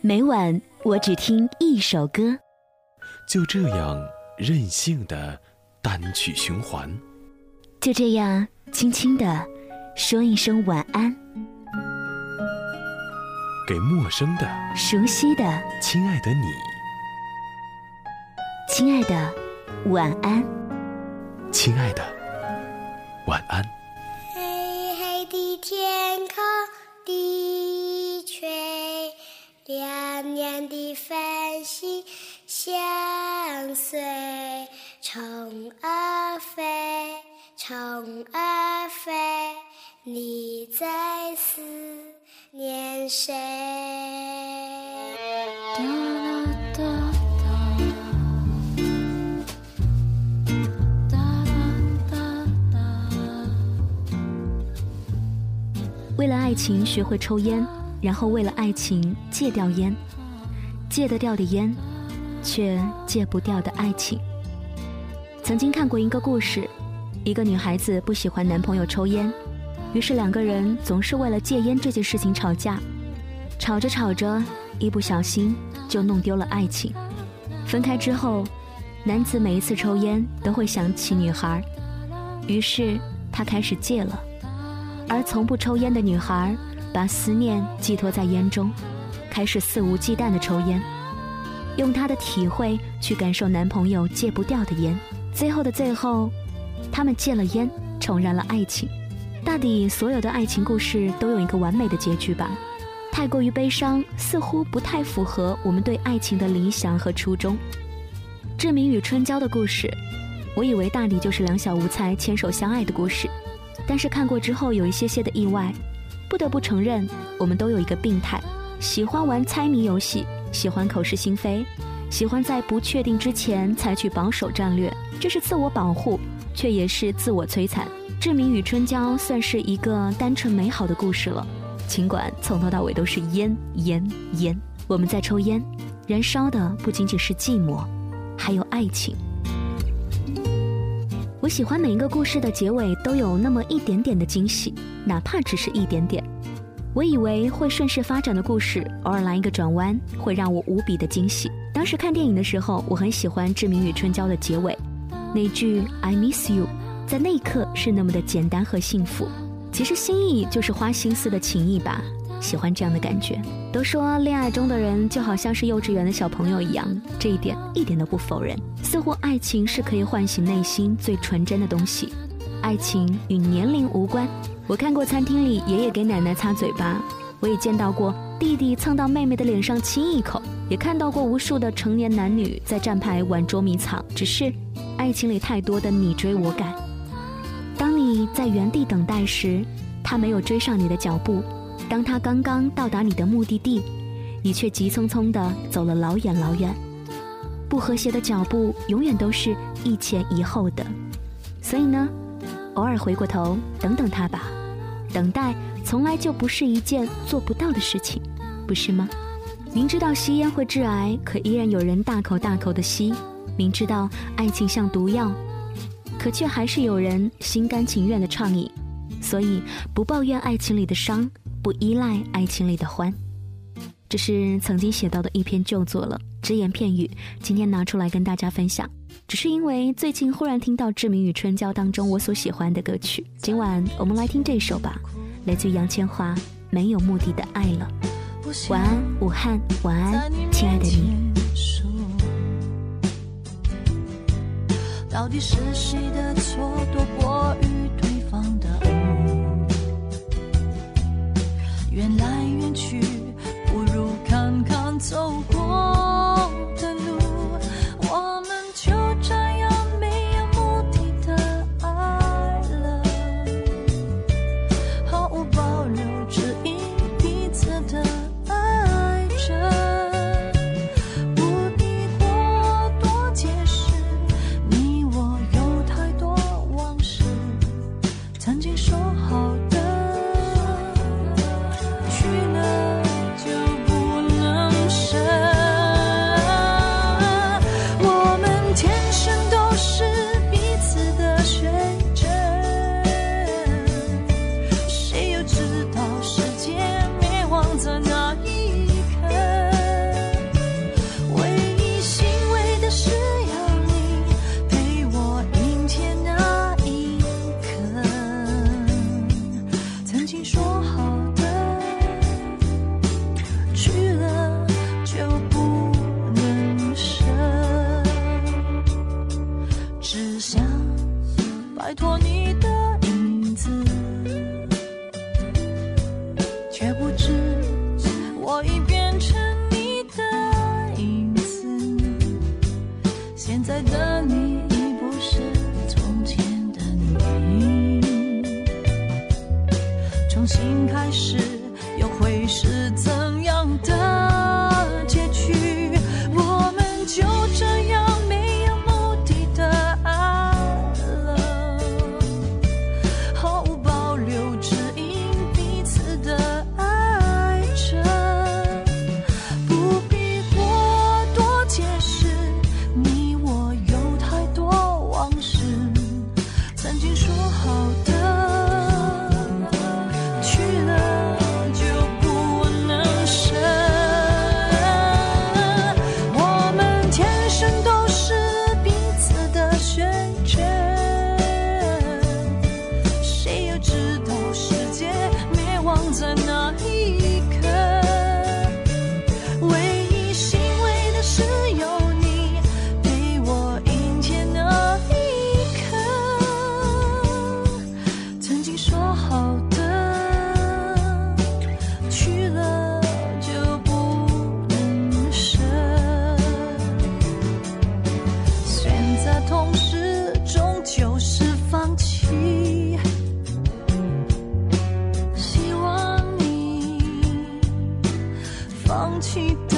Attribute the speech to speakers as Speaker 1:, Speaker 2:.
Speaker 1: 每晚我只听一首歌，
Speaker 2: 就这样任性的单曲循环，
Speaker 1: 就这样轻轻的说一声晚安，
Speaker 2: 给陌生的、
Speaker 1: 熟悉的、
Speaker 2: 亲爱的你，
Speaker 1: 亲爱的晚安，
Speaker 2: 亲爱的晚安。
Speaker 3: 虫儿飞，你在思念谁？
Speaker 1: 为了爱情学会抽烟。然后为了爱情戒掉烟，戒得掉的烟，却戒不掉的爱情。曾经看过一个故事，一个女孩子不喜欢男朋友抽烟，于是两个人总是为了戒烟这件事情吵架，吵着吵着，一不小心就弄丢了爱情。分开之后，男子每一次抽烟都会想起女孩，于是他开始戒了，而从不抽烟的女孩。把思念寄托在烟中，开始肆无忌惮的抽烟，用她的体会去感受男朋友戒不掉的烟。最后的最后，他们戒了烟，重燃了爱情。大抵所有的爱情故事都有一个完美的结局吧？太过于悲伤，似乎不太符合我们对爱情的理想和初衷。志明与春娇的故事，我以为大抵就是两小无猜牵手相爱的故事，但是看过之后有一些些的意外。不得不承认，我们都有一个病态，喜欢玩猜谜游戏，喜欢口是心非，喜欢在不确定之前采取保守战略，这是自我保护，却也是自我摧残。志明与春娇算是一个单纯美好的故事了，尽管从头到尾都是烟烟烟。我们在抽烟，燃烧的不仅仅是寂寞，还有爱情。我喜欢每一个故事的结尾都有那么一点点的惊喜，哪怕只是一点点。我以为会顺势发展的故事，偶尔来一个转弯，会让我无比的惊喜。当时看电影的时候，我很喜欢《志明与春娇》的结尾，那句 “I miss you”，在那一刻是那么的简单和幸福。其实心意就是花心思的情谊吧。喜欢这样的感觉。都说恋爱中的人就好像是幼稚园的小朋友一样，这一点一点都不否认。似乎爱情是可以唤醒内心最纯真的东西，爱情与年龄无关。我看过餐厅里爷爷给奶奶擦嘴巴，我也见到过弟弟蹭到妹妹的脸上亲一口，也看到过无数的成年男女在站牌玩捉迷藏。只是，爱情里太多的你追我赶。当你在原地等待时，他没有追上你的脚步。当他刚刚到达你的目的地，你却急匆匆地走了老远老远。不和谐的脚步永远都是一前一后的，所以呢，偶尔回过头等等他吧。等待从来就不是一件做不到的事情，不是吗？明知道吸烟会致癌，可依然有人大口大口的吸；明知道爱情像毒药，可却还是有人心甘情愿的畅饮。所以，不抱怨爱情里的伤。不依赖爱情里的欢，这是曾经写到的一篇旧作了，只言片语，今天拿出来跟大家分享。只是因为最近忽然听到《志明与春娇》当中我所喜欢的歌曲，今晚我们来听这首吧，来自杨千嬅《没有目的的爱了》。晚安，武汉，晚安，亲爱的你。
Speaker 4: 到底是谁的错多过对方的？缘来缘去，的你已不是从前的你，重新开始又会是怎样？在哪一起的